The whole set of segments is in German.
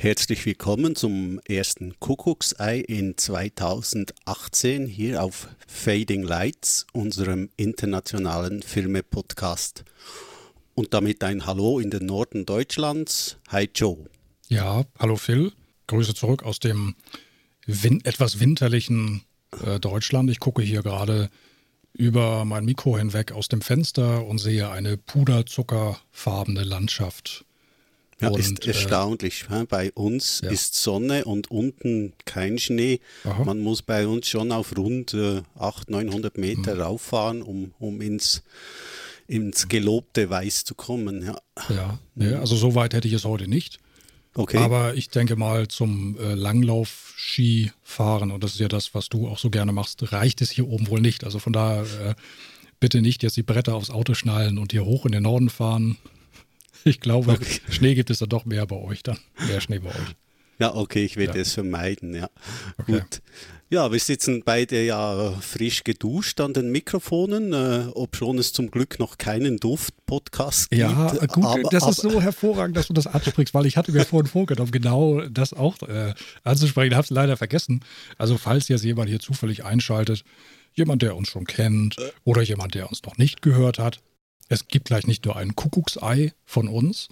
Herzlich willkommen zum ersten Kuckucksei in 2018 hier auf Fading Lights, unserem internationalen Filme-Podcast. Und damit ein Hallo in den Norden Deutschlands. Hi Joe. Ja, hallo Phil. Grüße zurück aus dem win etwas winterlichen äh, Deutschland. Ich gucke hier gerade über mein Mikro hinweg aus dem Fenster und sehe eine puderzuckerfarbene Landschaft ja, und, ist äh, erstaunlich. Äh, bei uns ja. ist Sonne und unten kein Schnee. Aha. Man muss bei uns schon auf rund äh, 800, 900 Meter mhm. rauffahren, um, um ins, ins gelobte Weiß zu kommen. Ja. Ja, ja, also so weit hätte ich es heute nicht. Okay. Aber ich denke mal zum äh, Langlauf-Skifahren, und das ist ja das, was du auch so gerne machst, reicht es hier oben wohl nicht. Also von daher äh, bitte nicht jetzt die Bretter aufs Auto schnallen und hier hoch in den Norden fahren. Ich glaube, okay. Schnee gibt es da doch mehr bei euch dann. Mehr Schnee bei euch. Ja, okay, ich werde ja. es vermeiden, ja. Okay. Gut. Ja, wir sitzen beide ja frisch geduscht an den Mikrofonen, äh, ob schon es zum Glück noch keinen Duft-Podcast gibt. Ja, gut, aber, das aber, ist so hervorragend, dass du das ansprichst, weil ich hatte mir vorhin vorgenommen, genau das auch äh, anzusprechen, habe es leider vergessen. Also falls jetzt jemand hier zufällig einschaltet, jemand, der uns schon kennt äh. oder jemand, der uns noch nicht gehört hat, es gibt gleich nicht nur ein Kuckucksei von uns.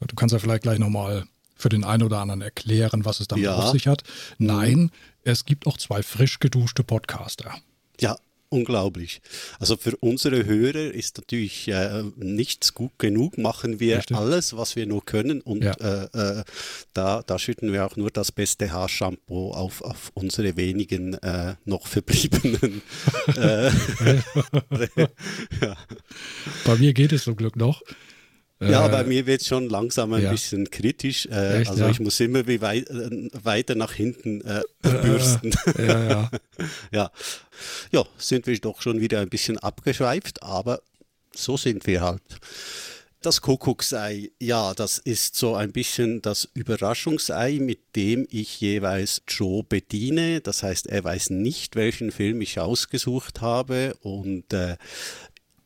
Du kannst ja vielleicht gleich nochmal für den einen oder anderen erklären, was es damit ja. auf sich hat. Nein, es gibt auch zwei frisch geduschte Podcaster. Ja, unglaublich. Also für unsere Hörer ist natürlich äh, nichts gut genug. Machen wir Richtig. alles, was wir nur können und ja. äh, äh, da, da schütten wir auch nur das beste Haarshampoo auf, auf unsere wenigen äh, noch verbliebenen. Äh, ja. Bei mir geht es zum Glück noch. Ja, äh, bei mir wird es schon langsam ein ja. bisschen kritisch. Äh, Echt, also ja? ich muss immer wie wei äh, weiter nach hinten äh, bürsten. ja, ja. ja. ja, sind wir doch schon wieder ein bisschen abgeschweift, aber so sind wir halt. Das Kuckucksei, ja, das ist so ein bisschen das Überraschungsei, mit dem ich jeweils Joe bediene. Das heißt, er weiß nicht, welchen Film ich ausgesucht habe und äh,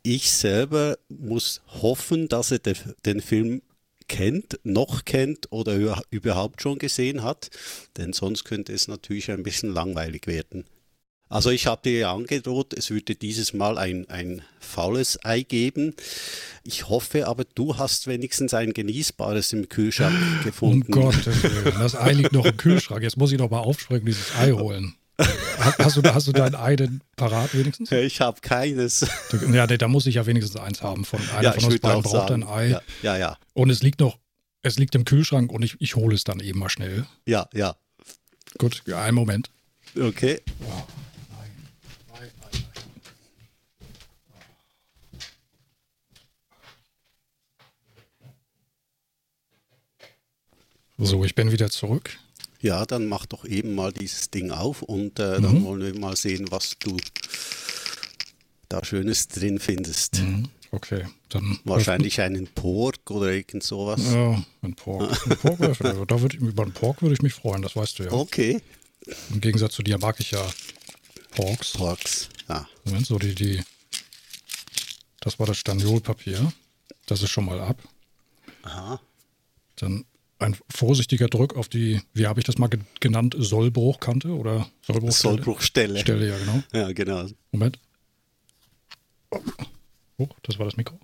ich selber muss hoffen, dass er den Film kennt, noch kennt oder überhaupt schon gesehen hat, denn sonst könnte es natürlich ein bisschen langweilig werden. Also ich habe dir angedroht, es würde dieses Mal ein, ein faules Ei geben. Ich hoffe aber, du hast wenigstens ein genießbares im Kühlschrank gefunden. Um Gottes Willen, das Ei liegt noch im Kühlschrank. Jetzt muss ich noch mal aufspringen, dieses Ei holen. Hast du, hast du dein Ei denn parat wenigstens? Ich habe keines. Ja, da muss ich ja wenigstens eins haben. Von einer ja, von uns beiden braucht ein Ei. Ja, ja, ja, Und es liegt noch, es liegt im Kühlschrank und ich, ich hole es dann eben mal schnell. Ja, ja. Gut, einen Moment. Okay. So, ich bin wieder zurück. Ja, dann mach doch eben mal dieses Ding auf und äh, mhm. dann wollen wir mal sehen, was du da Schönes drin findest. Mhm. Okay, dann. Wahrscheinlich einen Pork oder irgend sowas. Ja, ein Pork. ein Pork da würde ich, über einen Pork würde ich mich freuen, das weißt du ja. Okay. Im Gegensatz zu dir mag ich ja Porks. Porks, ja. Moment, so die, die. Das war das Staniolpapier. Das ist schon mal ab. Aha. Dann ein vorsichtiger Druck auf die, wie habe ich das mal genannt, Sollbruchkante oder Sollbruchstelle? Sollbruchstelle. Stelle, ja, genau. Ja, genau. Moment. Oh, das war das Mikro.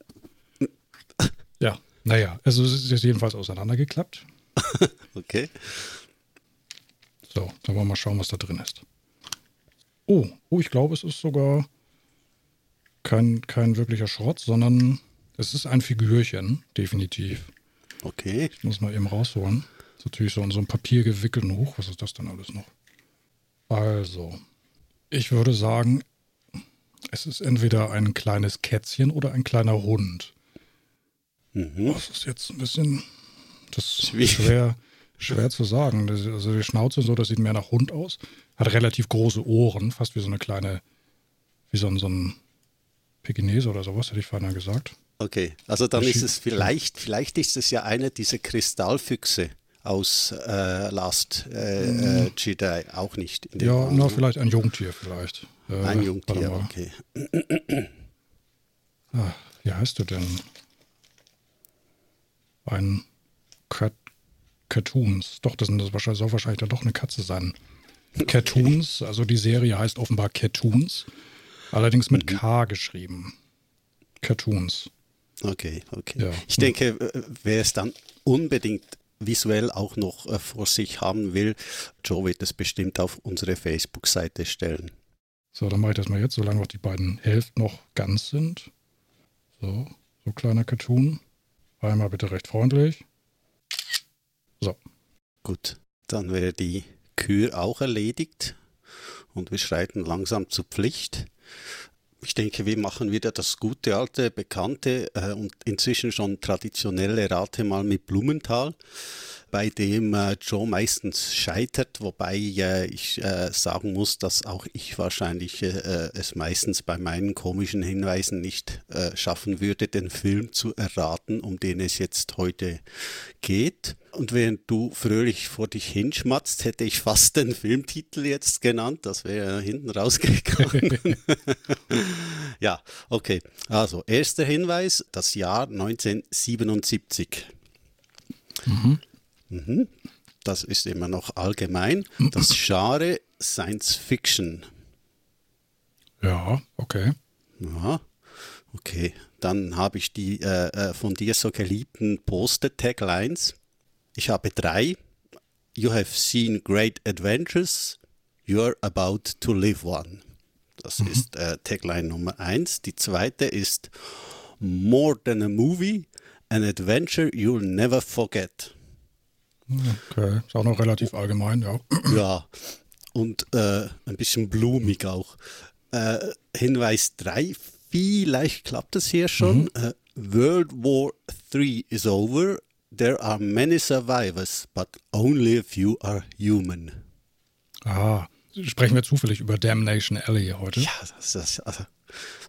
Ja, naja, also es ist jedenfalls auseinandergeklappt. okay. So, dann wollen wir mal schauen, was da drin ist. Oh, oh, ich glaube, es ist sogar kein, kein wirklicher Schrott, sondern es ist ein Figürchen, definitiv. Okay. Ich muss mal eben rausholen. Das ist natürlich so in so ein Papier gewickelt hoch. Was ist das denn alles noch? Also, ich würde sagen, es ist entweder ein kleines Kätzchen oder ein kleiner Hund. Mhm. Das ist jetzt ein bisschen das ist schwer, schwer zu sagen. Also die Schnauze so, das sieht mehr nach Hund aus. Hat relativ große Ohren, fast wie so eine kleine, wie so ein, so ein Pekinese oder sowas, hätte ich vorhin gesagt. Okay, also dann ist es vielleicht, vielleicht ist es ja einer dieser Kristallfüchse aus äh, Last äh, äh. Jedi, auch nicht. ja, na, vielleicht ein Jungtier vielleicht. Äh, ein Jungtier, okay. Ah, wie heißt du denn? Ein Cartoons. Doch, das, das wahrscheinlich, soll wahrscheinlich dann doch eine Katze sein. Cartoons, also die Serie heißt offenbar Cartoons, allerdings mit mhm. K geschrieben. Cartoons. Okay, okay. Ja. Ich denke, äh, wer es dann unbedingt visuell auch noch äh, vor sich haben will, Joe wird es bestimmt auf unsere Facebook-Seite stellen. So, dann mache ich das mal jetzt, solange auch die beiden Hälften noch ganz sind. So, so kleiner Cartoon. Einmal bitte recht freundlich. So. Gut, dann wäre die Kür auch erledigt und wir schreiten langsam zur Pflicht. Ich denke, wir machen wieder das gute, alte, bekannte äh, und inzwischen schon traditionelle Rate mal mit Blumenthal bei dem äh, Joe meistens scheitert, wobei äh, ich äh, sagen muss, dass auch ich wahrscheinlich es meistens bei meinen komischen Hinweisen nicht schaffen würde, den Film zu erraten, um den es jetzt heute geht. Und während du fröhlich vor dich hinschmatzt, hätte ich fast den Filmtitel jetzt genannt. Das wäre hinten rausgegangen. ja, okay. Also, erster Hinweis, das Jahr 1977. Mhm. Mhm. Das ist immer noch allgemein. Das Genre Science Fiction. Ja, okay. Ja, okay. Dann habe ich die äh, äh von dir so geliebten Poster-Taglines. Ich habe drei. You have seen great adventures. You're about to live one. Das mhm. ist äh, Tagline Nummer eins. Die zweite ist More than a movie, an adventure you'll never forget. Okay, ist auch noch relativ allgemein, ja. Ja, und äh, ein bisschen blumig auch. Äh, Hinweis 3, vielleicht klappt es hier schon. Mhm. Uh, World War III is over. There are many survivors, but only a few are human. Ah, sprechen wir zufällig über Damnation Alley heute? Ja, das ist also,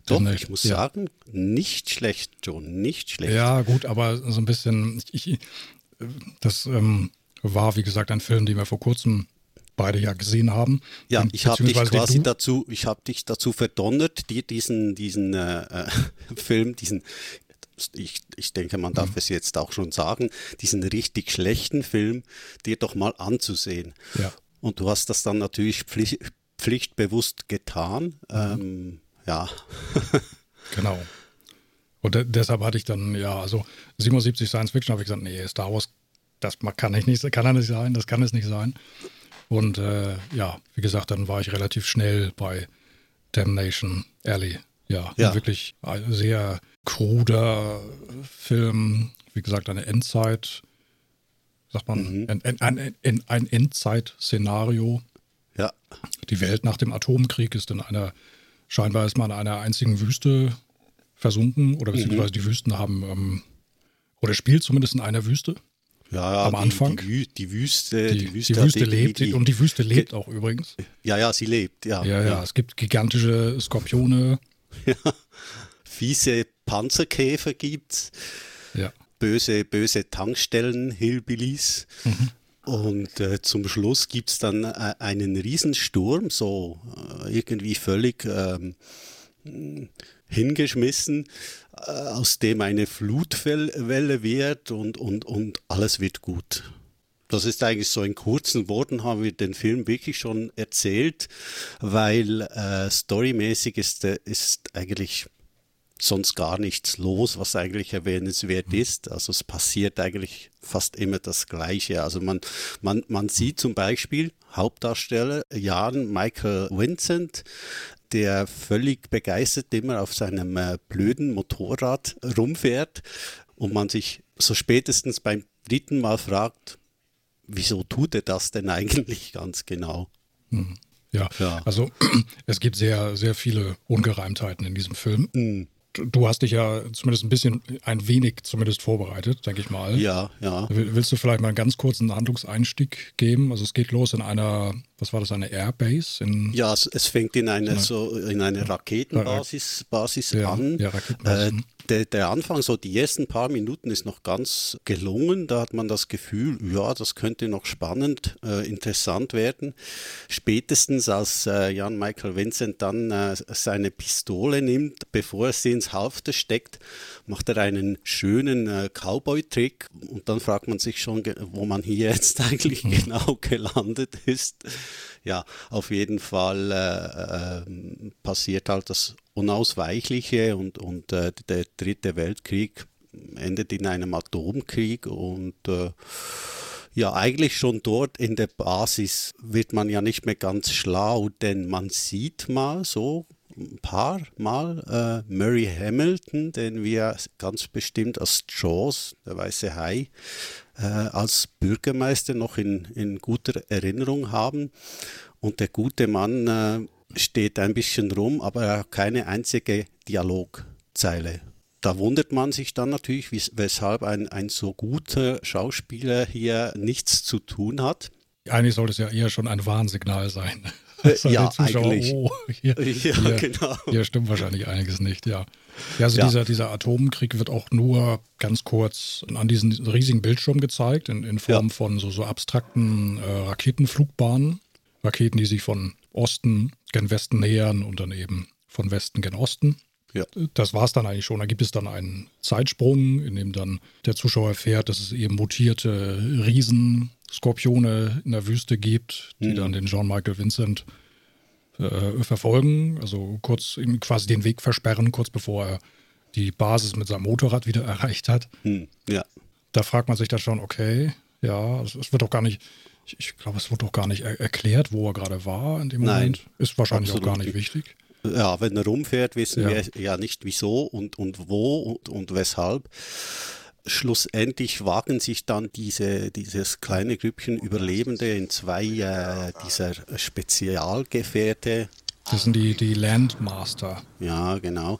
doch, ich muss ja. sagen, nicht schlecht, John, nicht schlecht. Ja, gut, aber so ein bisschen, ich, das ähm, war, wie gesagt, ein Film, den wir vor kurzem beide ja gesehen haben. Ja, ich habe dich quasi du? dazu, ich habe dich dazu verdonnert, dir diesen, diesen äh, äh Film, diesen ich, ich denke, man darf mhm. es jetzt auch schon sagen, diesen richtig schlechten Film dir doch mal anzusehen. Ja. Und du hast das dann natürlich pflicht, pflichtbewusst getan. Mhm. Ähm, ja. genau. Und de deshalb hatte ich dann, ja, also 77 Science Fiction habe ich gesagt, nee, Star Wars das kann ich nicht, kann er nicht sein, das kann es nicht sein. Und äh, ja, wie gesagt, dann war ich relativ schnell bei Damnation Alley. Ja, ja. wirklich ein sehr kruder Film, wie gesagt, eine Endzeit, sagt man, mhm. ein, ein, ein, ein Endzeit-Szenario. Ja. Die Welt nach dem Atomkrieg ist in einer, scheinbar ist man in einer einzigen Wüste versunken, oder beziehungsweise mhm. die Wüsten haben, ähm, oder spielt zumindest in einer Wüste. Ja, am Anfang. Die, die, Wüste, die, die Wüste, die Wüste lebt und die Wüste lebt auch übrigens. Ja, ja, sie lebt, ja. Ja, ja, ja. es gibt gigantische Skorpione. Ja, fiese Panzerkäfer gibt's. Ja. Böse, böse Tankstellen, Hillbillies. Mhm. Und äh, zum Schluss gibt es dann äh, einen Riesensturm, so äh, irgendwie völlig ähm, hingeschmissen, äh, aus dem eine Flutwelle wird und, und, und alles wird gut. Das ist eigentlich so in kurzen Worten haben wir den Film wirklich schon erzählt, weil äh, storymäßig ist, äh, ist eigentlich sonst gar nichts los, was eigentlich erwähnenswert mhm. ist. Also es passiert eigentlich fast immer das Gleiche. Also man, man, man sieht zum Beispiel Hauptdarsteller Jan Michael Vincent, der völlig begeistert immer auf seinem äh, blöden Motorrad rumfährt und man sich so spätestens beim dritten Mal fragt, wieso tut er das denn eigentlich ganz genau? Hm. Ja, ja, also es gibt sehr, sehr viele Ungereimtheiten in diesem Film. Mhm. Du hast dich ja zumindest ein bisschen, ein wenig zumindest vorbereitet, denke ich mal. Ja, ja. Willst du vielleicht mal einen ganz kurzen Handlungseinstieg geben? Also es geht los in einer was war das, eine Airbase? In, ja, es, es fängt in eine, so, in eine Raketenbasis Basis ja, an. Ja, Raketenbasis. Äh, der, der, Anfang, so die ersten paar Minuten ist noch ganz gelungen. Da hat man das Gefühl, ja, das könnte noch spannend, äh, interessant werden. Spätestens als äh, Jan Michael Vincent dann äh, seine Pistole nimmt, bevor er sie ins Halfter steckt, macht er einen schönen äh, Cowboy-Trick und dann fragt man sich schon, wo man hier jetzt eigentlich mhm. genau gelandet ist. Ja, auf jeden Fall äh, äh, passiert halt das Unausweichliche und, und äh, der dritte Weltkrieg endet in einem Atomkrieg und äh, ja, eigentlich schon dort in der Basis wird man ja nicht mehr ganz schlau, denn man sieht mal so ein paar Mal äh, Murray Hamilton, den wir ganz bestimmt als Jaws, der weiße Hai, äh, als Bürgermeister noch in, in guter Erinnerung haben. Und der gute Mann äh, steht ein bisschen rum, aber er hat keine einzige Dialogzeile. Da wundert man sich dann natürlich, weshalb ein, ein so guter Schauspieler hier nichts zu tun hat. Eigentlich sollte es ja eher schon ein Warnsignal sein. Also ja, eigentlich. Oh, hier, ja, hier, genau. Hier stimmt wahrscheinlich einiges nicht, ja. Ja, also ja. Dieser, dieser Atomkrieg wird auch nur ganz kurz an diesen riesigen Bildschirm gezeigt, in, in Form ja. von so, so abstrakten äh, Raketenflugbahnen. Raketen, die sich von Osten gen Westen nähern und dann eben von Westen gen Osten. Ja. Das war es dann eigentlich schon. Da gibt es dann einen Zeitsprung, in dem dann der Zuschauer erfährt, dass es eben mutierte Riesenskorpione in der Wüste gibt, die mhm. dann den Jean Michael Vincent äh, verfolgen, also kurz ihm quasi den Weg versperren, kurz bevor er die Basis mit seinem Motorrad wieder erreicht hat. Mhm. Ja. Da fragt man sich dann schon, okay, ja, es, es wird doch gar nicht, ich, ich glaube, es wird doch gar nicht er erklärt, wo er gerade war in dem Nein, Moment. Ist wahrscheinlich auch gar nicht wichtig. Ja, wenn er rumfährt, wissen ja. wir ja nicht wieso und, und wo und, und weshalb. Schlussendlich wagen sich dann diese, dieses kleine Grüppchen Überlebende in zwei äh, dieser Spezialgefährte. Das sind die, die Landmaster. Ja, genau.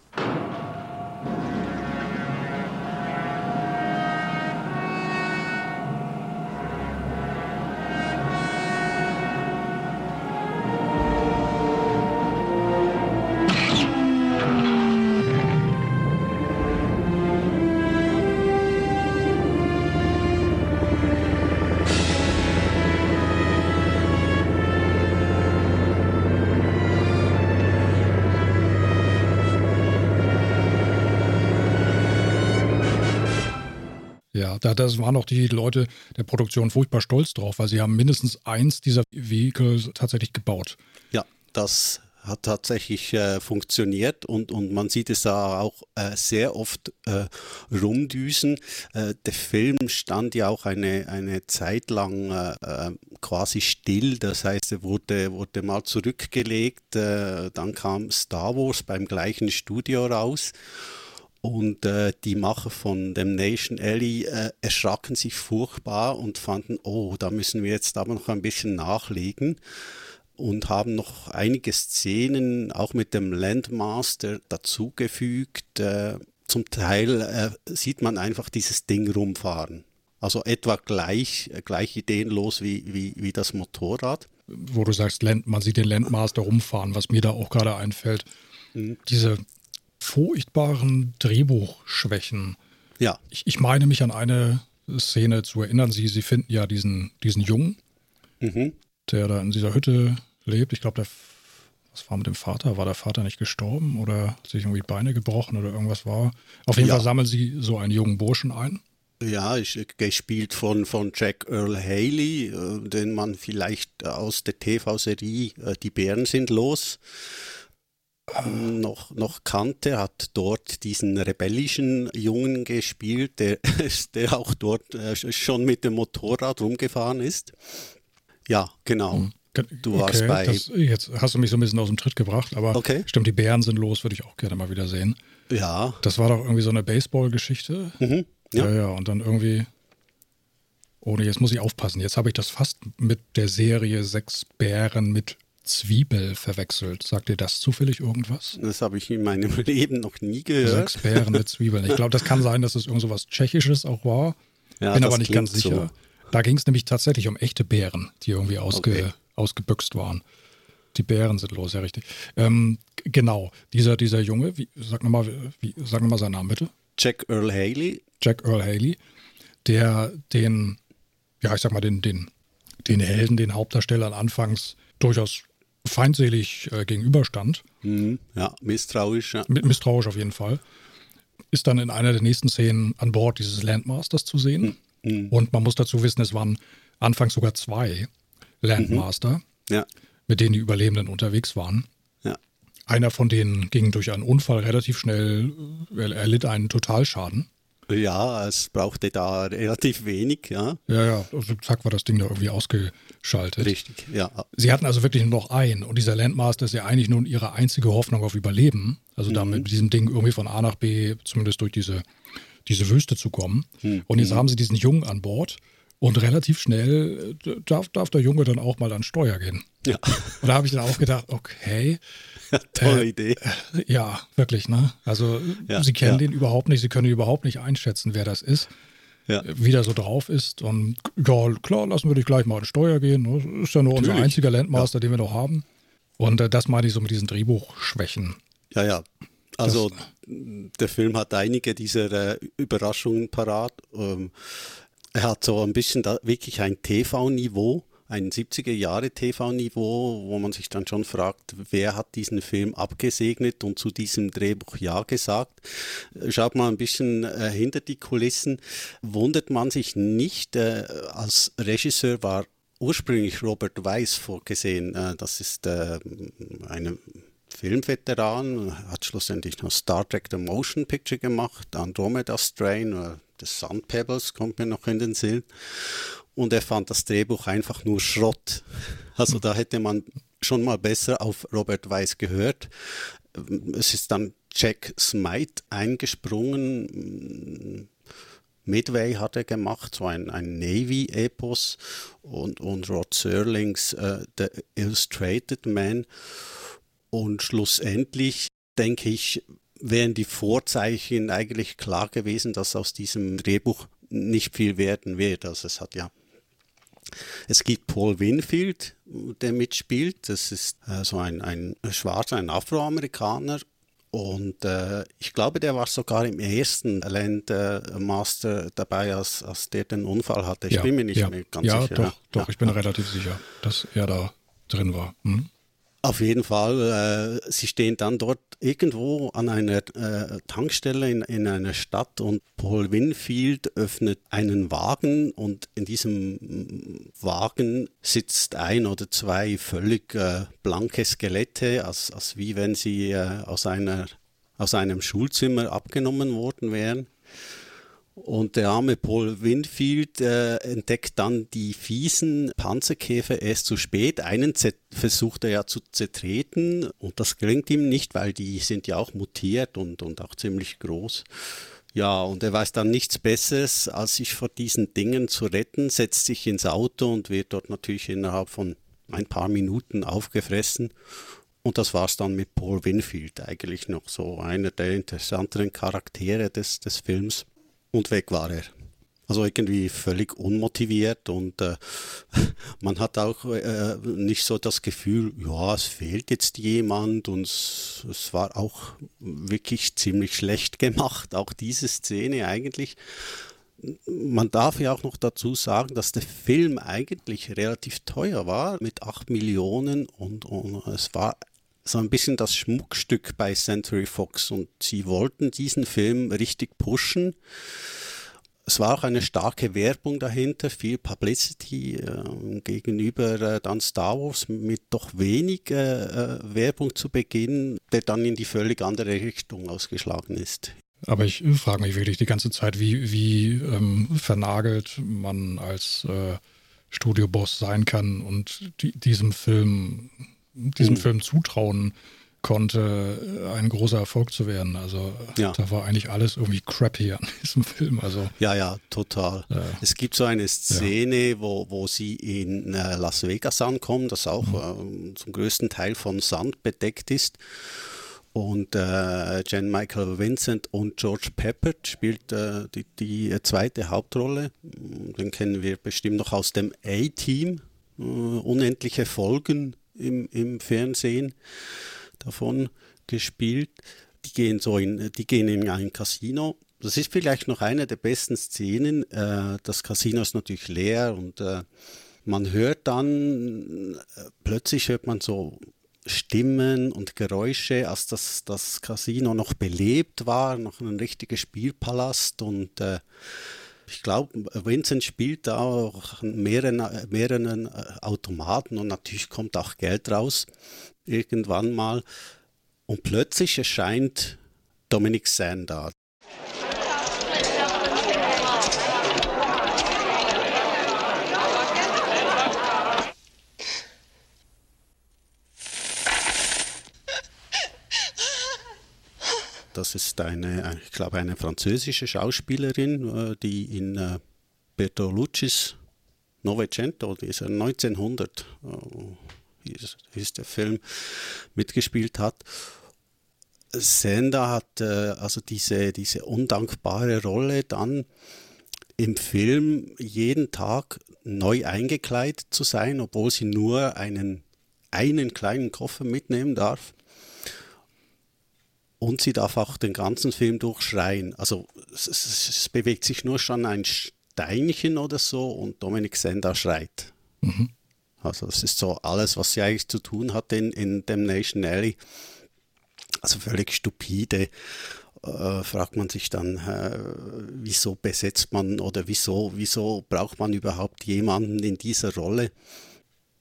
Da, das waren auch die Leute der Produktion furchtbar stolz drauf, weil sie haben mindestens eins dieser Vehikel tatsächlich gebaut. Ja, das hat tatsächlich äh, funktioniert und, und man sieht es da auch äh, sehr oft äh, rumdüsen. Äh, der Film stand ja auch eine, eine Zeit lang äh, äh, quasi still, das heißt, er wurde, wurde mal zurückgelegt, dann kam Star Wars beim gleichen Studio raus und äh, die Macher von dem Nation Alley äh, erschraken sich furchtbar und fanden, oh, da müssen wir jetzt aber noch ein bisschen nachlegen und haben noch einige Szenen auch mit dem Landmaster dazugefügt. Äh, zum Teil äh, sieht man einfach dieses Ding rumfahren. Also etwa gleich, gleich ideenlos wie, wie, wie das Motorrad. Wo du sagst, man sieht den Landmaster rumfahren, was mir da auch gerade einfällt. Mhm. Diese furchtbaren Drehbuchschwächen. Ja. Ich, ich, meine mich an eine Szene zu erinnern. Sie, sie finden ja diesen, diesen Jungen, mhm. der da in dieser Hütte lebt. Ich glaube, der was war mit dem Vater? War der Vater nicht gestorben oder hat sich irgendwie Beine gebrochen oder irgendwas war? Auf jeden ja. Fall sammeln sie so einen jungen Burschen ein. Ja, ist gespielt von, von Jack Earl Haley, äh, den man vielleicht aus der TV-Serie äh, Die Bären sind los noch, noch kannte, hat dort diesen rebellischen Jungen gespielt, der, der auch dort äh, schon mit dem Motorrad rumgefahren ist. Ja, genau. Hm. Du okay, warst bei. Das, jetzt hast du mich so ein bisschen aus dem Tritt gebracht, aber okay. stimmt, die Bären sind los, würde ich auch gerne mal wieder sehen. Ja. Das war doch irgendwie so eine Baseball-Geschichte. Mhm, ja. ja, ja, und dann irgendwie. Oh nee, jetzt muss ich aufpassen. Jetzt habe ich das fast mit der Serie Sechs Bären mit Zwiebel verwechselt. Sagt dir das zufällig irgendwas? Das habe ich in meinem Leben noch nie gehört. Sechs Bären mit Zwiebeln. Ich glaube, das kann sein, dass es irgend so was Tschechisches auch war. Ja, Bin aber nicht ganz sicher. So. Da ging es nämlich tatsächlich um echte Bären, die irgendwie ausge, okay. ausgebüxt waren. Die Bären sind los, ja richtig. Ähm, genau, dieser, dieser Junge, wie, sag nochmal noch seinen Namen bitte. Jack Earl Haley. Jack Earl Haley, der den, ja, ich sag mal, den, den, den Helden, den Hauptdarstellern anfangs durchaus feindselig äh, gegenüberstand. Mhm, ja, misstrauisch. Ja. Misstrauisch auf jeden Fall. Ist dann in einer der nächsten Szenen an Bord dieses Landmasters zu sehen. Mhm. Und man muss dazu wissen, es waren anfangs sogar zwei Landmaster, mhm. ja. mit denen die Überlebenden unterwegs waren. Ja. Einer von denen ging durch einen Unfall relativ schnell, er erlitt einen Totalschaden. Ja, es brauchte da relativ wenig, ja. Ja, ja, also zack war das Ding da irgendwie ausgeschaltet. Richtig, ja. Sie hatten also wirklich nur noch einen und dieser Landmaster ist ja eigentlich nun ihre einzige Hoffnung auf Überleben. Also mhm. da mit diesem Ding irgendwie von A nach B, zumindest durch diese, diese Wüste zu kommen. Mhm. Und jetzt haben sie diesen Jungen an Bord und relativ schnell äh, darf, darf der Junge dann auch mal an Steuer gehen. Ja. Und da habe ich dann auch gedacht, okay, Tolle äh, Idee. Ja, wirklich, ne? Also ja, sie kennen ja. den überhaupt nicht, sie können überhaupt nicht einschätzen, wer das ist. Ja. Wie der so drauf ist. Und ja, klar, lassen wir dich gleich mal an Steuer gehen. Das ne? ist ja nur Natürlich. unser einziger Landmaster, den wir noch haben. Und äh, das meine ich so mit diesen Drehbuchschwächen. Ja, ja. Also das, der Film hat einige dieser äh, Überraschungen parat. Ähm, er hat so ein bisschen da, wirklich ein TV-Niveau ein 70er Jahre TV-Niveau, wo man sich dann schon fragt, wer hat diesen Film abgesegnet und zu diesem Drehbuch Ja gesagt. Schaut mal ein bisschen äh, hinter die Kulissen, wundert man sich nicht, äh, als Regisseur war ursprünglich Robert Weiss vorgesehen. Äh, das ist äh, eine Filmveteran, hat schlussendlich noch Star Trek The Motion Picture gemacht, Andromeda Strain, oder The Sun Pebbles kommt mir noch in den Sinn und er fand das Drehbuch einfach nur Schrott. Also da hätte man schon mal besser auf Robert Weiss gehört. Es ist dann Jack Smite eingesprungen. Midway hat er gemacht, so ein, ein Navy-Epos und, und Rod Serlings uh, The Illustrated Man. Und schlussendlich, denke ich, wären die Vorzeichen eigentlich klar gewesen, dass aus diesem Drehbuch nicht viel werden wird. Also es hat ja es gibt Paul Winfield, der mitspielt. Das ist äh, so ein, ein schwarzer, ein Afroamerikaner. Und äh, ich glaube, der war sogar im ersten Landmaster dabei, als, als der den Unfall hatte. Ich ja, bin mir nicht ja, mehr ganz ja, sicher. Doch, doch, ja, ich bin relativ sicher, dass er da drin war. Hm? Auf jeden Fall. Äh, sie stehen dann dort irgendwo an einer äh, Tankstelle in, in einer Stadt und Paul Winfield öffnet einen Wagen und in diesem Wagen sitzt ein oder zwei völlig äh, blanke Skelette, als, als wie wenn sie äh, aus, einer, aus einem Schulzimmer abgenommen worden wären. Und der arme Paul Winfield äh, entdeckt dann die fiesen Panzerkäfer erst zu spät. Einen versucht er ja zu zertreten und das gelingt ihm nicht, weil die sind ja auch mutiert und, und auch ziemlich groß. Ja, und er weiß dann nichts Besseres, als sich vor diesen Dingen zu retten, setzt sich ins Auto und wird dort natürlich innerhalb von ein paar Minuten aufgefressen. Und das war es dann mit Paul Winfield, eigentlich noch so einer der interessanteren Charaktere des, des Films und weg war er. Also irgendwie völlig unmotiviert und äh, man hat auch äh, nicht so das Gefühl, ja, es fehlt jetzt jemand und es, es, war auch wirklich ziemlich schlecht gemacht, auch diese Szene eigentlich. Man darf ja auch noch dazu sagen, dass der Film eigentlich relativ teuer war mit 8 Millionen und, und es war so ein bisschen das Schmuckstück bei Century Fox und sie wollten diesen Film richtig pushen. Es war auch eine starke Werbung dahinter, viel Publicity äh, gegenüber äh, dann Star Wars mit doch wenig äh, äh, Werbung zu Beginn, der dann in die völlig andere Richtung ausgeschlagen ist. Aber ich frage mich wirklich die ganze Zeit, wie, wie ähm, vernagelt man als äh, Studioboss sein kann und die, diesem Film diesem mhm. Film zutrauen konnte, ein großer Erfolg zu werden. Also ja. da war eigentlich alles irgendwie crappy an diesem Film. Also, ja, ja, total. Äh, es gibt so eine Szene, ja. wo, wo sie in äh, Las Vegas ankommen, das auch mhm. äh, zum größten Teil von Sand bedeckt ist. Und äh, Jan Michael Vincent und George Peppert spielt äh, die, die zweite Hauptrolle. Den kennen wir bestimmt noch aus dem A-Team äh, unendliche Folgen im, im Fernsehen davon gespielt. Die gehen so in, die gehen in ein Casino. Das ist vielleicht noch eine der besten Szenen. Äh, das Casino ist natürlich leer und äh, man hört dann, äh, plötzlich hört man so Stimmen und Geräusche, als das, das Casino noch belebt war, noch ein richtiger Spielpalast und äh, ich glaube, Vincent spielt da auch mehreren, mehreren äh, Automaten und natürlich kommt auch Geld raus irgendwann mal. Und plötzlich erscheint Dominic Sand Das ist eine, ich glaube, eine französische Schauspielerin, äh, die in äh, Bertoluccis Novecento, dieser 1900 ist der Film, mitgespielt hat. Sender hat äh, also diese, diese undankbare Rolle dann im Film jeden Tag neu eingekleidet zu sein, obwohl sie nur einen, einen kleinen Koffer mitnehmen darf. Und sie darf auch den ganzen Film durchschreien. Also es, es, es bewegt sich nur schon ein Steinchen oder so und Dominik Sender schreit. Mhm. Also das ist so alles, was sie eigentlich zu tun hat in, in dem Nation Alley. Also völlig stupide. Äh, fragt man sich dann, äh, wieso besetzt man oder wieso, wieso braucht man überhaupt jemanden in dieser Rolle?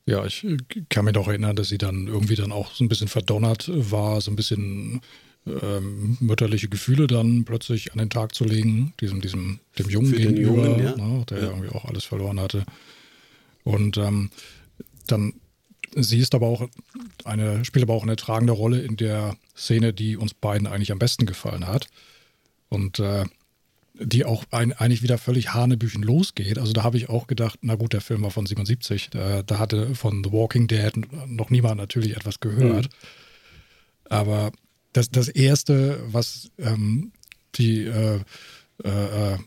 Ja, ich kann mich doch erinnern, dass sie dann irgendwie dann auch so ein bisschen verdonnert war, so ein bisschen ähm, mütterliche Gefühle dann plötzlich an den Tag zu legen, diesem, diesem, dem Jungen Für gegenüber, Jungen, ja. ne, der ja. irgendwie auch alles verloren hatte. Und ähm, dann sie ist aber auch eine, spielt aber auch eine tragende Rolle in der Szene, die uns beiden eigentlich am besten gefallen hat. Und äh, die auch ein, eigentlich wieder völlig Hanebüchen losgeht. Also da habe ich auch gedacht, na gut, der Film war von 77, da, da hatte von The Walking Dead noch niemand natürlich etwas gehört. Mhm. Aber das, das Erste, was ähm, die äh, äh, äh,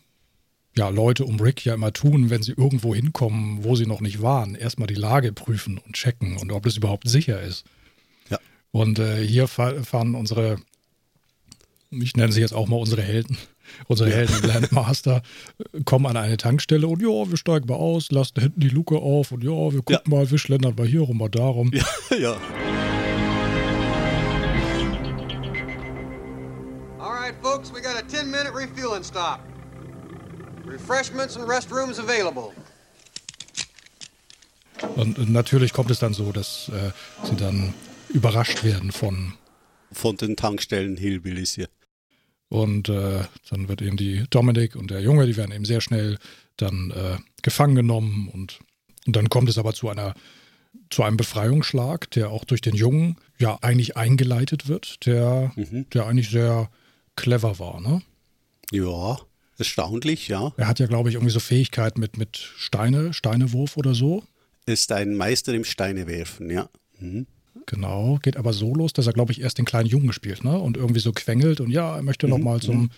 ja, Leute um Rick ja immer tun, wenn sie irgendwo hinkommen, wo sie noch nicht waren, erstmal die Lage prüfen und checken und ob es überhaupt sicher ist. Ja. Und äh, hier fahren unsere, ich nenne sie jetzt auch mal unsere Helden, unsere ja. Helden Landmaster, äh, kommen an eine Tankstelle und ja, wir steigen mal aus, lassen hinten die Luke auf und ja, wir gucken ja. mal, wir schlendern mal hier rum, mal darum. Ja, ja. 10-minute refueling stop. Refreshments and restrooms available. Und natürlich kommt es dann so, dass äh, sie dann überrascht werden von von den Tankstellen Hillbillies hier. Und äh, dann wird eben die Dominic und der Junge, die werden eben sehr schnell dann äh, gefangen genommen und, und dann kommt es aber zu einer zu einem Befreiungsschlag, der auch durch den Jungen ja eigentlich eingeleitet wird, der, mhm. der eigentlich sehr clever war, ne? Ja, erstaunlich, ja. Er hat ja, glaube ich, irgendwie so Fähigkeiten mit, mit Steine, Steinewurf oder so. Ist ein Meister im Steinewerfen, ja. Mhm. Genau, geht aber so los, dass er, glaube ich, erst den kleinen Jungen spielt, ne? Und irgendwie so quengelt und ja, er möchte mhm. nochmal zum, mhm.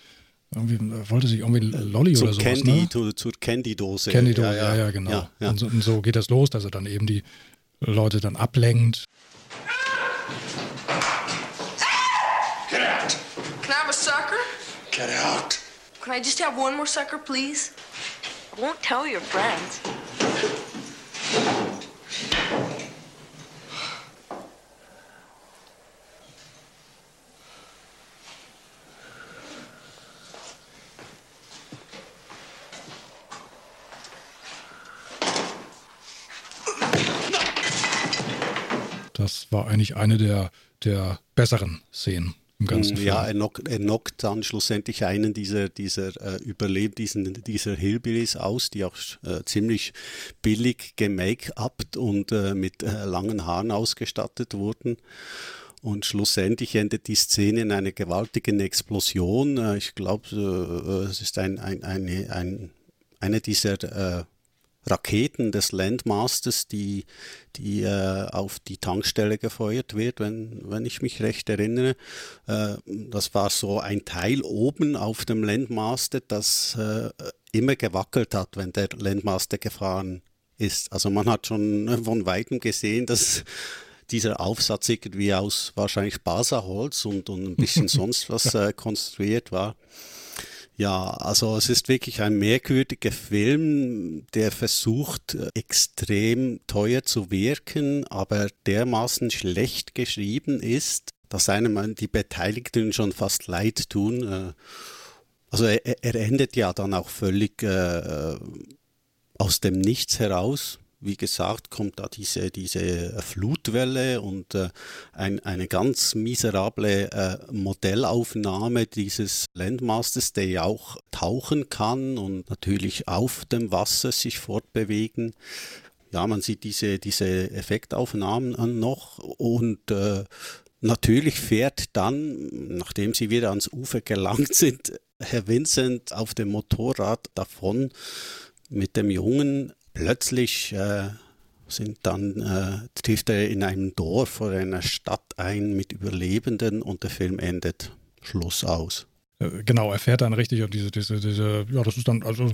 irgendwie, wollte sich irgendwie Lolli Zum oder sowas, Candy, ne? zu, zur Candy-Dose. Candy-Dose, ja, ja, ja, genau. Ja, ja. Und, so, und so geht das los, dass er dann eben die Leute dann ablenkt. Get out. Can I just have one more sucker, please? I won't tell your friends. Das war eigentlich eine der, der besseren Szenen im ganzen Film. Ja, er knockt, er knockt dann schlussendlich einen dieser, dieser äh, Überleb diesen, dieser Hillbillies aus, die auch äh, ziemlich billig gemake-upt und äh, mit äh, langen Haaren ausgestattet wurden. Und schlussendlich endet die Szene in einer gewaltigen Explosion. Äh, ich glaube, äh, es ist ein, ein, eine, ein, eine dieser Raketen des Landmasters, die, die äh, auf die Tankstelle gefeuert wird, wenn, wenn ich mich recht erinnere. Äh, das war so ein Teil oben auf dem Landmaster, das äh, immer gewackelt hat, wenn der Landmaster gefahren ist. Also man hat schon von weitem gesehen, dass dieser Aufsatz irgendwie aus wahrscheinlich Basaholz und, und ein bisschen sonst was äh, konstruiert war. Ja, also es ist wirklich ein merkwürdiger Film, der versucht, äh, extrem teuer zu wirken, aber dermaßen schlecht geschrieben ist, dass einem die Beteiligten schon fast leid tun. Äh, also er, er endet ja dann auch völlig äh, aus dem Nichts heraus wie gesagt, kommt da diese, diese Flutwelle und äh, ein, eine ganz miserable äh, Modellaufnahme dieses Landmasters, der ja auch tauchen kann und natürlich auf dem Wasser sich fortbewegen. Ja, man sieht diese, diese Effektaufnahmen noch und äh, natürlich fährt dann, nachdem sie wieder ans Ufer gelangt sind, Herr Vincent auf dem Motorrad davon mit dem Jungen plötzlich äh, sind dann äh, trifft er in einem Dorf oder einer Stadt ein mit Überlebenden und der Film endet. Schluss aus. Äh, genau, er fährt dann richtig auf diese, diese, diese, ja, das ist dann, also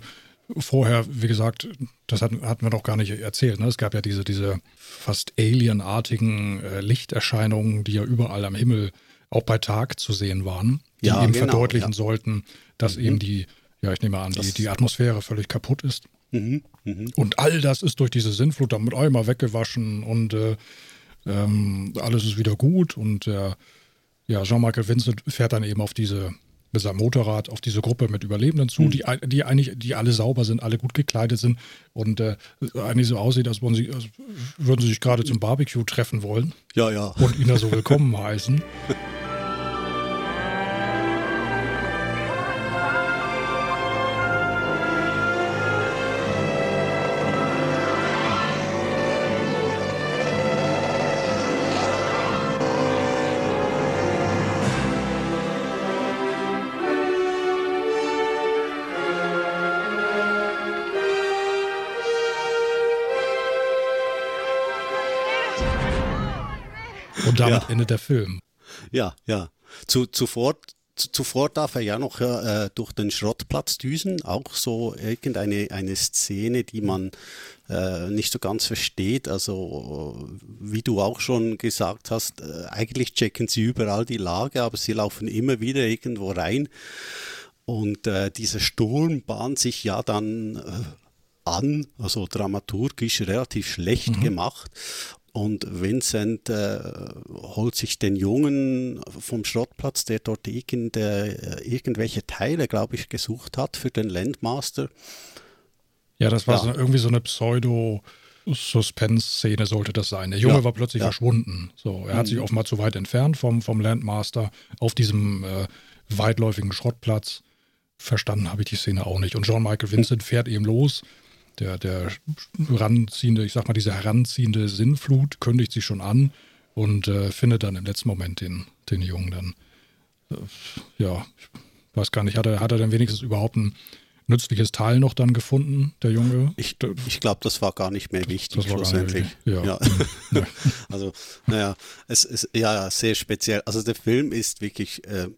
vorher, wie gesagt, das hatten, hatten wir noch gar nicht erzählt. Ne? Es gab ja diese, diese fast alienartigen äh, Lichterscheinungen, die ja überall am Himmel auch bei Tag zu sehen waren, die ja, eben genau, verdeutlichen ja. sollten, dass mhm. eben die, ja, ich nehme an, die, die Atmosphäre völlig kaputt ist. Mhm, mh. Und all das ist durch diese Sinnflut dann mit einmal weggewaschen und äh, ähm, alles ist wieder gut. Und äh, ja, Jean-Michael Vincent fährt dann eben auf diese, mit seinem Motorrad auf diese Gruppe mit Überlebenden zu, mhm. die, die eigentlich, die alle sauber sind, alle gut gekleidet sind und äh, eigentlich so aussieht, als, würden sie, als würden sie sich gerade zum Barbecue treffen wollen. Ja, ja. Und ihn da so willkommen heißen. Und damit ja. endet der Film. Ja, ja. Zu, zuvor, zuvor darf er ja noch äh, durch den Schrottplatz düsen, auch so irgendeine eine Szene, die man äh, nicht so ganz versteht. Also wie du auch schon gesagt hast, äh, eigentlich checken sie überall die Lage, aber sie laufen immer wieder irgendwo rein. Und äh, dieser Sturm bahnt sich ja dann äh, an, also dramaturgisch relativ schlecht mhm. gemacht. Und Vincent äh, holt sich den Jungen vom Schrottplatz, der dort irgend, äh, irgendwelche Teile, glaube ich, gesucht hat für den Landmaster. Ja, das war ja. So, irgendwie so eine Pseudo- Suspense-Szene sollte das sein. Der Junge ja, war plötzlich ja. verschwunden. So, er hat mhm. sich offenbar zu weit entfernt vom, vom Landmaster auf diesem äh, weitläufigen Schrottplatz. Verstanden habe ich die Szene auch nicht. Und Jean-Michael Vincent fährt eben los der, der ranziehende, ich sag mal, diese heranziehende Sinnflut kündigt sich schon an und äh, findet dann im letzten Moment den, den Jungen dann. Äh, ja, ich weiß gar nicht, hat er, hat er denn wenigstens überhaupt ein nützliches Teil noch dann gefunden, der Junge? Ich, ich glaube, das war gar nicht mehr wichtig, schlussendlich. Ja. ja. ja. also, naja, es ist ja sehr speziell. Also der Film ist wirklich, äh,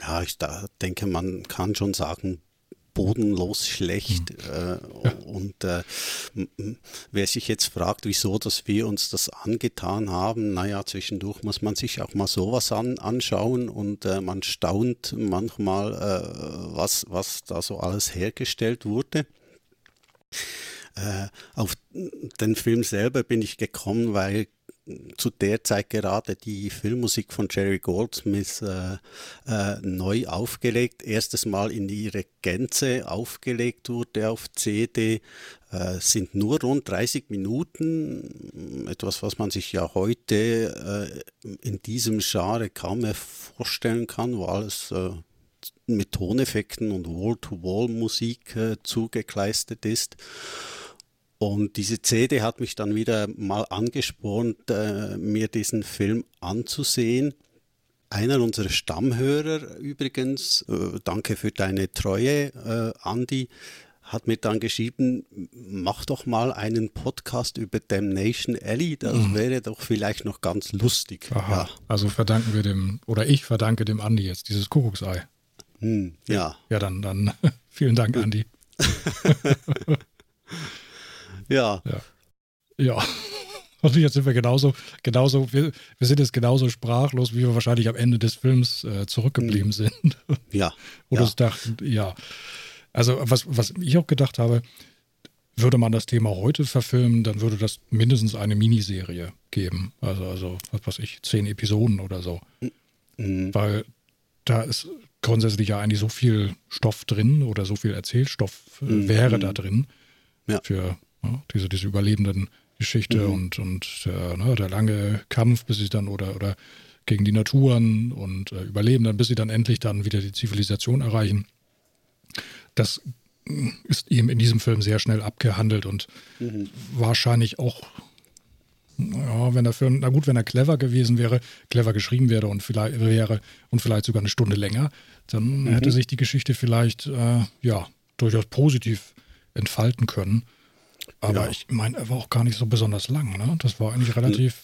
ja, ich da denke, man kann schon sagen, bodenlos schlecht. Mhm. Und äh, wer sich jetzt fragt, wieso, dass wir uns das angetan haben, naja, zwischendurch muss man sich auch mal sowas an, anschauen und äh, man staunt manchmal, äh, was, was da so alles hergestellt wurde. Äh, auf den Film selber bin ich gekommen, weil zu der Zeit gerade die Filmmusik von Jerry Goldsmith äh, äh, neu aufgelegt, erstes Mal in ihre Gänze aufgelegt wurde auf CD, äh, sind nur rund 30 Minuten, etwas, was man sich ja heute äh, in diesem Genre kaum mehr vorstellen kann, wo alles äh, mit Toneffekten und Wall-to-Wall-Musik äh, zugekleistert ist. Und diese CD hat mich dann wieder mal angespornt, äh, mir diesen Film anzusehen. Einer unserer Stammhörer übrigens, äh, danke für deine Treue, äh, Andi, hat mir dann geschrieben, mach doch mal einen Podcast über Damnation Alley, das mhm. wäre doch vielleicht noch ganz lustig. Aha, ja. Also verdanken wir dem, oder ich verdanke dem Andi jetzt dieses Kuckucksei. Hm, ja. Ja, dann, dann vielen Dank, Andi. Ja. Ja. ja. Und jetzt sind wir genauso, genauso, wir, wir sind jetzt genauso sprachlos, wie wir wahrscheinlich am Ende des Films äh, zurückgeblieben mhm. sind. Ja. Oder ja. dachten, ja. Also, was, was ich auch gedacht habe, würde man das Thema heute verfilmen, dann würde das mindestens eine Miniserie geben. Also, also was weiß ich, zehn Episoden oder so. Mhm. Weil da ist grundsätzlich ja eigentlich so viel Stoff drin oder so viel Erzählstoff äh, mhm. wäre da drin ja. für diese, diese überlebenden Geschichte mhm. und, und äh, ne, der lange Kampf, bis sie dann oder, oder gegen die Naturen und äh, überleben dann, bis sie dann endlich dann wieder die Zivilisation erreichen. Das ist eben in diesem Film sehr schnell abgehandelt und mhm. wahrscheinlich auch, ja, wenn der Film, na gut, wenn er clever gewesen wäre, clever geschrieben wäre und vielleicht wäre und vielleicht sogar eine Stunde länger, dann mhm. hätte sich die Geschichte vielleicht äh, ja durchaus positiv entfalten können. Aber ja. ich meine, er war auch gar nicht so besonders lang. Ne? Das war eigentlich relativ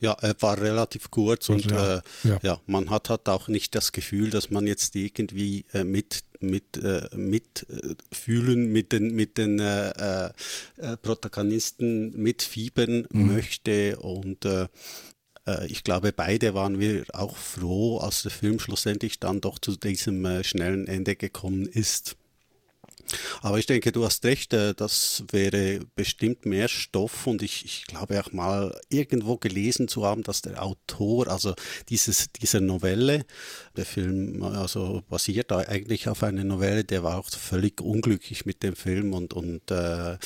ja, er war relativ kurz und ja, äh, ja. ja, man hat halt auch nicht das Gefühl, dass man jetzt irgendwie äh, mit mit äh, mitfühlen mit den mit den äh, äh, Protagonisten mitfiebern mhm. möchte und äh, ich glaube, beide waren wir auch froh, als der Film schlussendlich dann doch zu diesem schnellen Ende gekommen ist. Aber ich denke, du hast recht, äh, das wäre bestimmt mehr Stoff und ich, ich glaube auch mal irgendwo gelesen zu haben, dass der Autor, also dieses, diese Novelle, der Film also basiert eigentlich auf einer Novelle, der war auch völlig unglücklich mit dem Film und, und äh,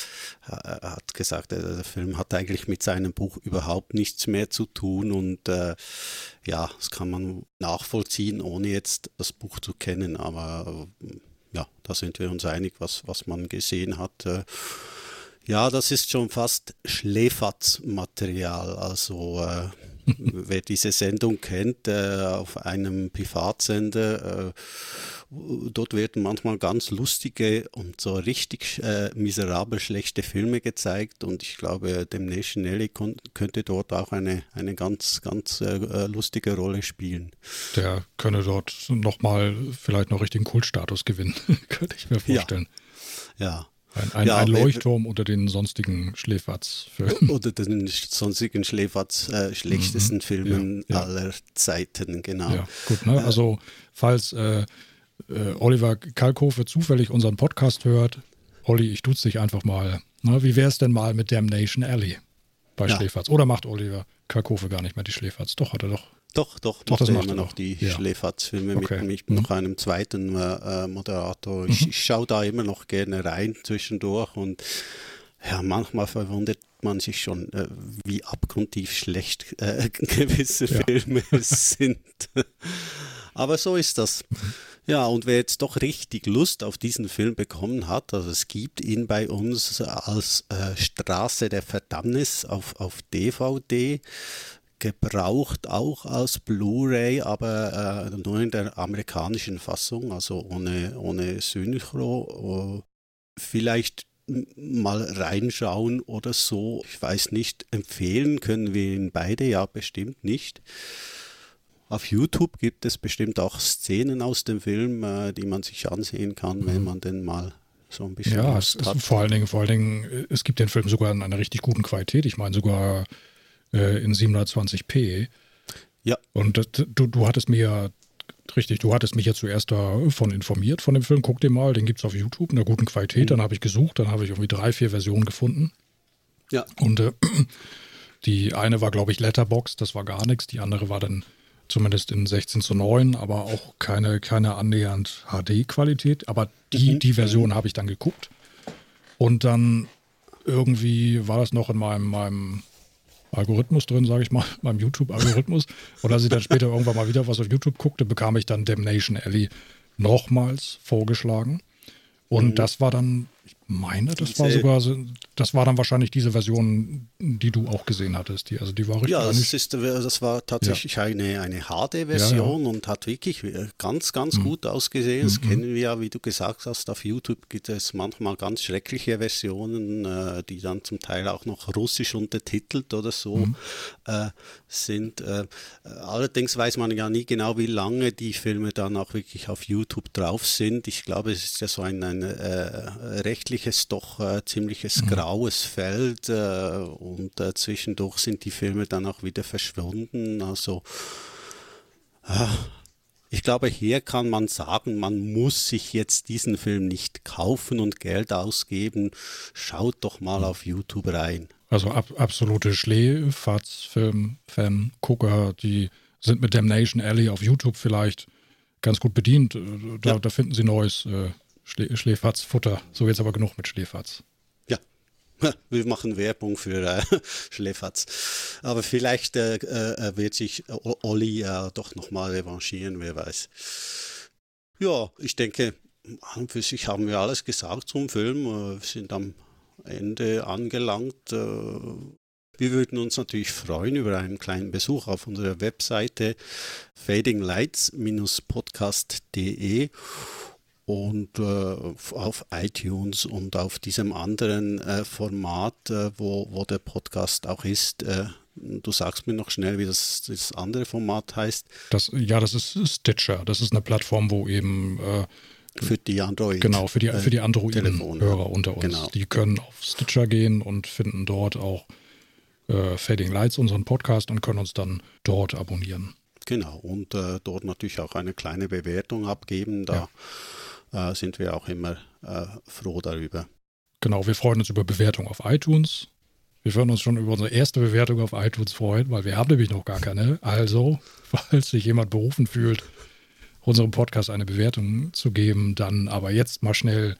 hat gesagt, äh, der Film hat eigentlich mit seinem Buch überhaupt nichts mehr zu tun und äh, ja, das kann man nachvollziehen, ohne jetzt das Buch zu kennen, aber ja, da sind wir uns einig, was, was man gesehen hat. Äh, ja, das ist schon fast Schläferz-Material. Also äh, wer diese Sendung kennt, äh, auf einem Privatsender, äh, dort werden manchmal ganz lustige und so richtig äh, miserabel schlechte Filme gezeigt und ich glaube, dem Nelly könnte dort auch eine, eine ganz, ganz äh, lustige Rolle spielen. Der könne dort nochmal vielleicht noch richtigen Kultstatus gewinnen, könnte ich mir vorstellen. Ja. ja. Ein, ein, ja, ein Leuchtturm unter den sonstigen Schläferz-Filmen. Unter den sonstigen Schläferz, äh, schlechtesten mhm. Filmen ja, ja. aller Zeiten, genau. Ja, gut, ne? Also, falls äh, äh, Oliver Kalkofe zufällig unseren Podcast hört, Olli, ich tut's dich einfach mal. Ne? Wie wär's denn mal mit Damnation Alley bei Schläferz? Oder macht Oliver Kalkofe gar nicht mehr die Schläferz? Doch, hat er doch. Doch, doch, doch macht er immer noch die ja. Schläferz-Filme okay. mit, mit mhm. noch einem zweiten äh, Moderator. Ich, mhm. ich schaue da immer noch gerne rein zwischendurch und ja, manchmal verwundert man sich schon, äh, wie abgrundtief schlecht äh, gewisse ja. Filme sind. Aber so ist das. Ja, und wer jetzt doch richtig Lust auf diesen Film bekommen hat, also es gibt ihn bei uns als äh, Straße der Verdammnis auf, auf DVD gebraucht auch als Blu-ray, aber äh, nur in der amerikanischen Fassung, also ohne, ohne Synchro. Vielleicht mal reinschauen oder so. Ich weiß nicht, empfehlen können wir ihn beide ja bestimmt nicht. Auf YouTube gibt es bestimmt auch Szenen aus dem Film, äh, die man sich ansehen kann, wenn mhm. man den mal so ein bisschen ja, es, hat. vor allen Dingen, vor allen Dingen, es gibt den Film sogar in einer richtig guten Qualität. Ich meine sogar äh, in 720p. Ja. Und das, du, du hattest mir ja richtig, du hattest mich ja zuerst davon informiert von dem Film. Guck dir mal, den gibt es auf YouTube in einer guten Qualität. Mhm. Dann habe ich gesucht, dann habe ich irgendwie drei, vier Versionen gefunden. Ja. Und äh, die eine war, glaube ich, Letterbox, das war gar nichts. Die andere war dann zumindest in 16 zu 9, aber auch keine, keine annähernd HD-Qualität. Aber die, mhm. die Version habe ich dann geguckt. Und dann irgendwie war das noch in meinem, meinem Algorithmus drin, sage ich mal, meinem YouTube-Algorithmus. Und als ich dann später irgendwann mal wieder was auf YouTube guckte, bekam ich dann Damnation Alley nochmals vorgeschlagen. Und mhm. das war dann meine, das war sogar, das war dann wahrscheinlich diese Version, die du auch gesehen hattest. Die, also die war richtig. Ja, das, ist, das war tatsächlich ja. eine, eine HD-Version ja, ja. und hat wirklich ganz, ganz mhm. gut ausgesehen. Das mhm. kennen wir ja, wie du gesagt hast, auf YouTube gibt es manchmal ganz schreckliche Versionen, äh, die dann zum Teil auch noch russisch untertitelt oder so mhm. äh, sind. Äh, allerdings weiß man ja nie genau, wie lange die Filme dann auch wirklich auf YouTube drauf sind. Ich glaube, es ist ja so ein, ein äh, rechtlich ziemliches, doch äh, ziemliches mhm. graues Feld äh, und äh, zwischendurch sind die Filme dann auch wieder verschwunden. Also äh, ich glaube, hier kann man sagen, man muss sich jetzt diesen Film nicht kaufen und Geld ausgeben. Schaut doch mal auf YouTube rein. Also ab, absolute Schlee-Fatz-Film-Fan-Gucker, die sind mit Damnation Alley auf YouTube vielleicht ganz gut bedient. Da, ja. da finden sie neues äh, Schläferz-Futter. So jetzt aber genug mit Schläferz. Wir machen Werbung für äh, Schläferz. Aber vielleicht äh, äh, wird sich Olli äh, doch nochmal revanchieren, wer weiß. Ja, ich denke, an für sich haben wir alles gesagt zum Film. Äh, wir sind am Ende angelangt. Äh, wir würden uns natürlich freuen über einen kleinen Besuch auf unserer Webseite fadinglights-podcast.de und äh, auf iTunes und auf diesem anderen äh, Format, äh, wo, wo der Podcast auch ist. Äh, du sagst mir noch schnell, wie das, das andere Format heißt. Das, ja, das ist Stitcher. Das ist eine Plattform, wo eben äh, für die Android. Genau, für die, äh, für die Android-Hörer unter uns. Genau. Die können auf Stitcher gehen und finden dort auch Fading Lights, unseren Podcast, und können uns dann dort abonnieren. Genau, und dort natürlich auch eine kleine Bewertung abgeben. Da ja äh, sind wir auch immer äh, froh darüber. Genau, wir freuen uns über Bewertungen auf iTunes. Wir würden uns schon über unsere erste Bewertung auf iTunes freuen, weil wir haben nämlich noch gar keine. Also, falls sich jemand berufen fühlt, unserem Podcast eine Bewertung zu geben, dann aber jetzt mal schnell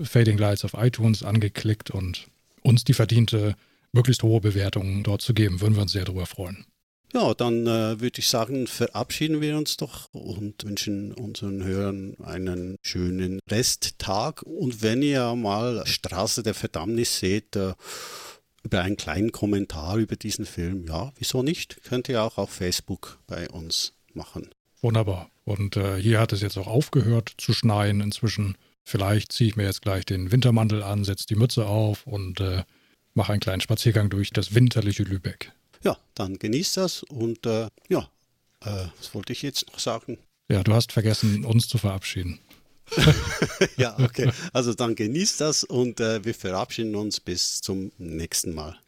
Fading Lights auf iTunes angeklickt und uns die verdiente, möglichst hohe Bewertung dort zu geben. Würden wir uns sehr darüber freuen. Ja, dann äh, würde ich sagen, verabschieden wir uns doch und wünschen unseren Hörern einen schönen Resttag. Und wenn ihr mal Straße der Verdammnis seht, äh, über einen kleinen Kommentar über diesen Film, ja, wieso nicht? Könnt ihr auch auf Facebook bei uns machen. Wunderbar. Und äh, hier hat es jetzt auch aufgehört zu schneien inzwischen. Vielleicht ziehe ich mir jetzt gleich den Wintermantel an, setze die Mütze auf und äh, mache einen kleinen Spaziergang durch das winterliche Lübeck ja, dann genießt das und äh, ja, äh, was wollte ich jetzt noch sagen? Ja, du hast vergessen, uns zu verabschieden. ja, okay. Also dann genießt das und äh, wir verabschieden uns bis zum nächsten Mal.